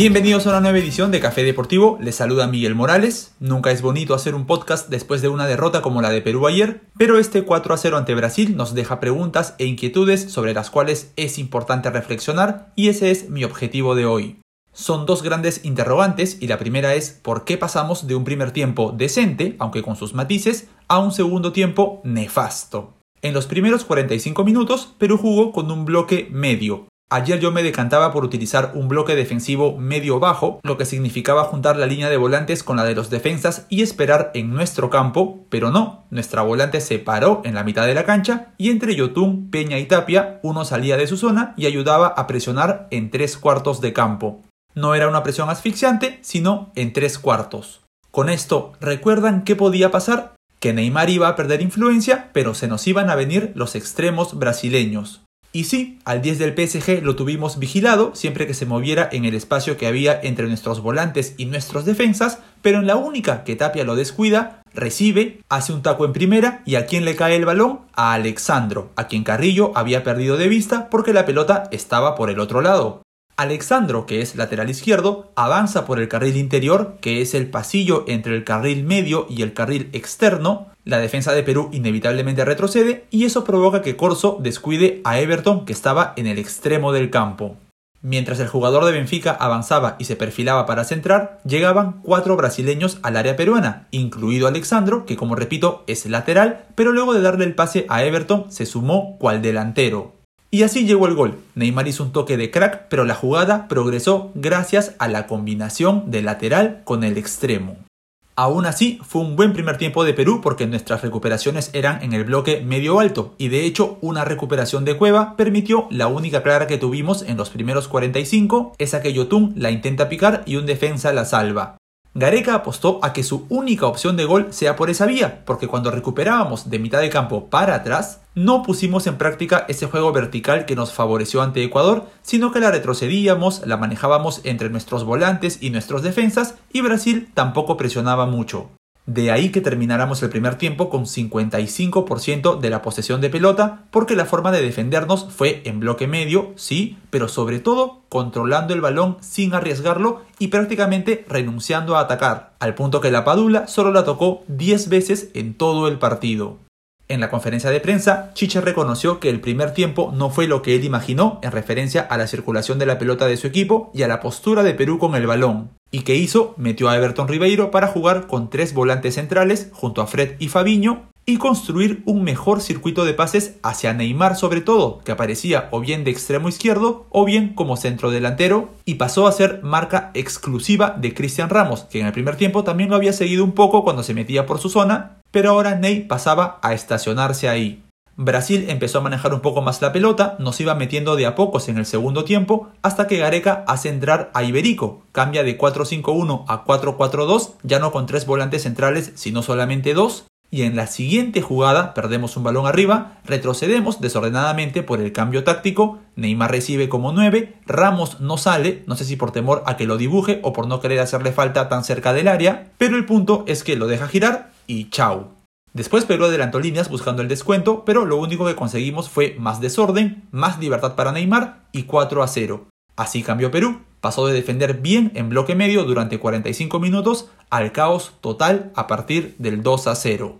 Bienvenidos a una nueva edición de Café Deportivo, les saluda Miguel Morales. Nunca es bonito hacer un podcast después de una derrota como la de Perú ayer, pero este 4 a 0 ante Brasil nos deja preguntas e inquietudes sobre las cuales es importante reflexionar y ese es mi objetivo de hoy. Son dos grandes interrogantes y la primera es ¿por qué pasamos de un primer tiempo decente, aunque con sus matices, a un segundo tiempo nefasto? En los primeros 45 minutos, Perú jugó con un bloque medio, Ayer yo me decantaba por utilizar un bloque defensivo medio-bajo, lo que significaba juntar la línea de volantes con la de los defensas y esperar en nuestro campo, pero no, nuestra volante se paró en la mitad de la cancha y entre Yotun, Peña y Tapia uno salía de su zona y ayudaba a presionar en tres cuartos de campo. No era una presión asfixiante, sino en tres cuartos. Con esto, ¿recuerdan qué podía pasar? Que Neymar iba a perder influencia, pero se nos iban a venir los extremos brasileños. Y sí, al 10 del PSG lo tuvimos vigilado siempre que se moviera en el espacio que había entre nuestros volantes y nuestros defensas, pero en la única que Tapia lo descuida, recibe, hace un taco en primera y a quien le cae el balón? A Alexandro, a quien Carrillo había perdido de vista porque la pelota estaba por el otro lado. Alexandro, que es lateral izquierdo, avanza por el carril interior, que es el pasillo entre el carril medio y el carril externo. La defensa de Perú inevitablemente retrocede y eso provoca que Corso descuide a Everton, que estaba en el extremo del campo. Mientras el jugador de Benfica avanzaba y se perfilaba para centrar, llegaban cuatro brasileños al área peruana, incluido Alexandro, que como repito es lateral, pero luego de darle el pase a Everton se sumó cual delantero. Y así llegó el gol. Neymar hizo un toque de crack, pero la jugada progresó gracias a la combinación del lateral con el extremo. Aún así, fue un buen primer tiempo de Perú porque nuestras recuperaciones eran en el bloque medio alto y de hecho una recuperación de Cueva permitió la única clara que tuvimos en los primeros 45, esa que Yotun la intenta picar y un defensa la salva. Gareca apostó a que su única opción de gol sea por esa vía, porque cuando recuperábamos de mitad de campo para atrás, no pusimos en práctica ese juego vertical que nos favoreció ante Ecuador, sino que la retrocedíamos, la manejábamos entre nuestros volantes y nuestros defensas, y Brasil tampoco presionaba mucho. De ahí que termináramos el primer tiempo con 55% de la posesión de pelota, porque la forma de defendernos fue en bloque medio, sí, pero sobre todo controlando el balón sin arriesgarlo y prácticamente renunciando a atacar, al punto que la Padula solo la tocó 10 veces en todo el partido. En la conferencia de prensa, Chicha reconoció que el primer tiempo no fue lo que él imaginó en referencia a la circulación de la pelota de su equipo y a la postura de Perú con el balón. ¿Y qué hizo? Metió a Everton Ribeiro para jugar con tres volantes centrales junto a Fred y Fabiño y construir un mejor circuito de pases hacia Neymar sobre todo, que aparecía o bien de extremo izquierdo o bien como centro delantero y pasó a ser marca exclusiva de Cristian Ramos, que en el primer tiempo también lo había seguido un poco cuando se metía por su zona, pero ahora Ney pasaba a estacionarse ahí. Brasil empezó a manejar un poco más la pelota, nos iba metiendo de a pocos en el segundo tiempo, hasta que Gareca hace entrar a Iberico, cambia de 4-5-1 a 4-4-2, ya no con tres volantes centrales, sino solamente dos, y en la siguiente jugada perdemos un balón arriba, retrocedemos desordenadamente por el cambio táctico, Neymar recibe como 9, Ramos no sale, no sé si por temor a que lo dibuje o por no querer hacerle falta tan cerca del área, pero el punto es que lo deja girar y chau. Después Perú adelantó líneas buscando el descuento, pero lo único que conseguimos fue más desorden, más libertad para Neymar y 4 a 0. Así cambió Perú, pasó de defender bien en bloque medio durante 45 minutos al caos total a partir del 2 a 0.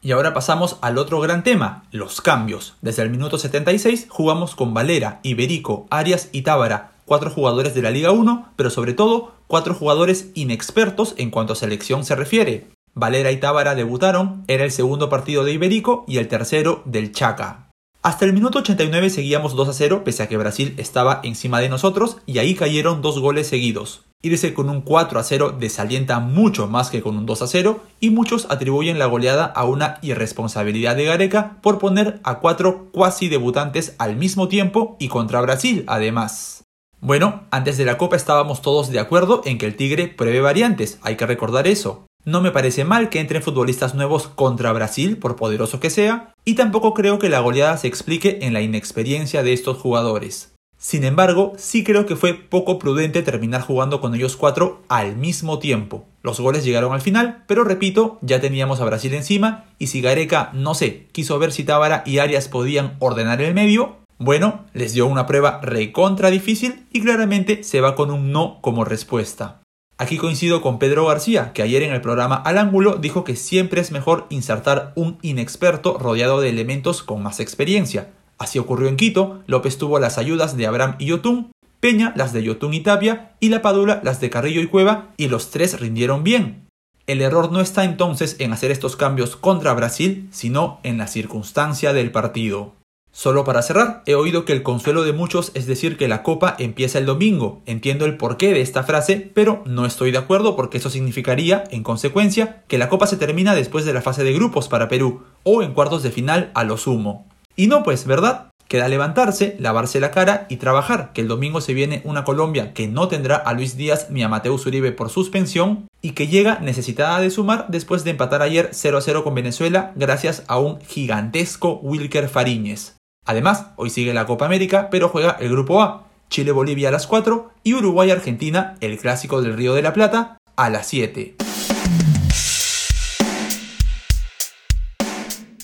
Y ahora pasamos al otro gran tema, los cambios. Desde el minuto 76 jugamos con Valera, Iberico, Arias y Tábara, cuatro jugadores de la Liga 1, pero sobre todo cuatro jugadores inexpertos en cuanto a selección se refiere. Valera y Tábara debutaron, era el segundo partido de Iberico y el tercero del Chaca. Hasta el minuto 89 seguíamos 2 a 0 pese a que Brasil estaba encima de nosotros y ahí cayeron dos goles seguidos. Irse con un 4 a 0 desalienta mucho más que con un 2 a 0 y muchos atribuyen la goleada a una irresponsabilidad de Gareca por poner a cuatro cuasi debutantes al mismo tiempo y contra Brasil además. Bueno, antes de la Copa estábamos todos de acuerdo en que el Tigre pruebe variantes, hay que recordar eso. No me parece mal que entren futbolistas nuevos contra Brasil, por poderoso que sea, y tampoco creo que la goleada se explique en la inexperiencia de estos jugadores. Sin embargo, sí creo que fue poco prudente terminar jugando con ellos cuatro al mismo tiempo. Los goles llegaron al final, pero repito, ya teníamos a Brasil encima y si Gareca, no sé, quiso ver si Tábara y Arias podían ordenar el medio, Bueno, les dio una prueba recontra difícil y claramente se va con un no como respuesta. Aquí coincido con Pedro García, que ayer en el programa Al Ángulo dijo que siempre es mejor insertar un inexperto rodeado de elementos con más experiencia. Así ocurrió en Quito, López tuvo las ayudas de Abraham y Yotun, Peña las de Yotun y Tapia y La Padula las de Carrillo y Cueva y los tres rindieron bien. El error no está entonces en hacer estos cambios contra Brasil, sino en la circunstancia del partido. Solo para cerrar, he oído que el consuelo de muchos es decir que la copa empieza el domingo. Entiendo el porqué de esta frase, pero no estoy de acuerdo porque eso significaría, en consecuencia, que la copa se termina después de la fase de grupos para Perú, o en cuartos de final a lo sumo. Y no pues, ¿verdad? Queda levantarse, lavarse la cara y trabajar, que el domingo se viene una Colombia que no tendrá a Luis Díaz ni a Mateus Uribe por suspensión y que llega necesitada de sumar después de empatar ayer 0 a 0 con Venezuela gracias a un gigantesco Wilker Fariñez. Además, hoy sigue la Copa América, pero juega el Grupo A, Chile-Bolivia a las 4 y Uruguay-Argentina, el clásico del Río de la Plata, a las 7.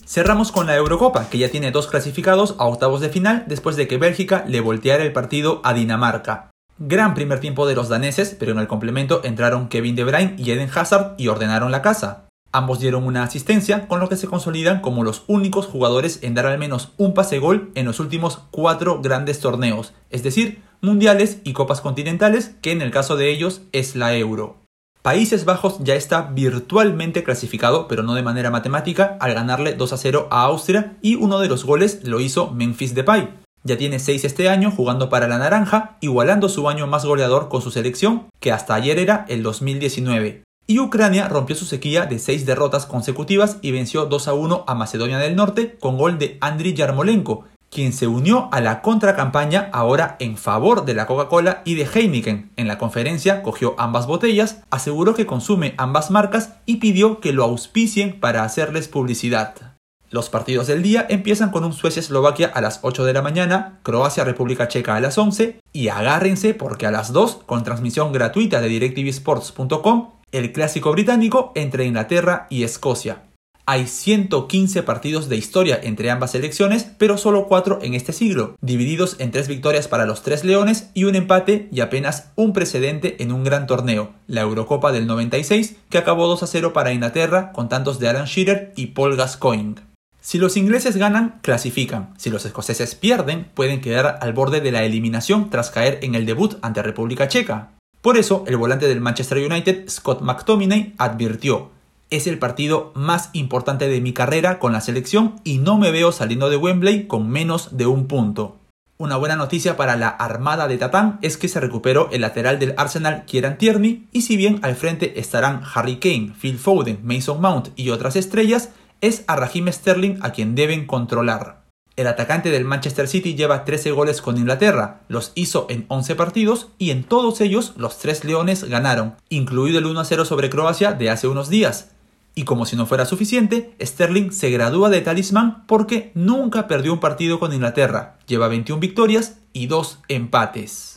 Cerramos con la Eurocopa, que ya tiene dos clasificados a octavos de final después de que Bélgica le volteara el partido a Dinamarca. Gran primer tiempo de los daneses, pero en el complemento entraron Kevin De Bruyne y Eden Hazard y ordenaron la casa. Ambos dieron una asistencia, con lo que se consolidan como los únicos jugadores en dar al menos un pase gol en los últimos cuatro grandes torneos, es decir, mundiales y copas continentales, que en el caso de ellos es la Euro. Países Bajos ya está virtualmente clasificado, pero no de manera matemática, al ganarle 2 a 0 a Austria y uno de los goles lo hizo Memphis Depay. Ya tiene 6 este año jugando para la Naranja, igualando su año más goleador con su selección, que hasta ayer era el 2019. Y Ucrania rompió su sequía de seis derrotas consecutivas y venció 2 a 1 a Macedonia del Norte con gol de Andriy Yarmolenko, quien se unió a la contracampaña ahora en favor de la Coca-Cola y de Heineken. En la conferencia cogió ambas botellas, aseguró que consume ambas marcas y pidió que lo auspicien para hacerles publicidad. Los partidos del día empiezan con un Suecia-Eslovaquia a las 8 de la mañana, Croacia-República Checa a las 11 y agárrense porque a las 2, con transmisión gratuita de DirecTVSports.com, el clásico británico entre Inglaterra y Escocia. Hay 115 partidos de historia entre ambas selecciones, pero solo 4 en este siglo, divididos en 3 victorias para los tres leones y un empate y apenas un precedente en un gran torneo, la Eurocopa del 96, que acabó 2 a 0 para Inglaterra con tantos de Alan Shearer y Paul Gascoigne. Si los ingleses ganan, clasifican. Si los escoceses pierden, pueden quedar al borde de la eliminación tras caer en el debut ante República Checa. Por eso, el volante del Manchester United, Scott McTominay, advirtió, es el partido más importante de mi carrera con la selección y no me veo saliendo de Wembley con menos de un punto. Una buena noticia para la armada de Tatán es que se recuperó el lateral del Arsenal Kieran Tierney y si bien al frente estarán Harry Kane, Phil Foden, Mason Mount y otras estrellas, es a Raheem Sterling a quien deben controlar. El atacante del Manchester City lleva 13 goles con Inglaterra, los hizo en 11 partidos y en todos ellos los tres leones ganaron, incluido el 1-0 sobre Croacia de hace unos días. Y como si no fuera suficiente, Sterling se gradúa de talismán porque nunca perdió un partido con Inglaterra, lleva 21 victorias y 2 empates.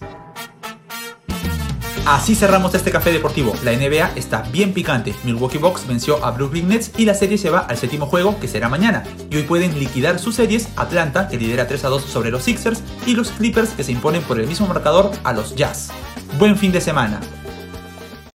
Así cerramos este café deportivo. La NBA está bien picante. Milwaukee Bucks venció a Brooklyn Nets y la serie se va al séptimo juego que será mañana. Y hoy pueden liquidar sus series Atlanta que lidera 3 a 2 sobre los Sixers y los Clippers que se imponen por el mismo marcador a los Jazz. Buen fin de semana.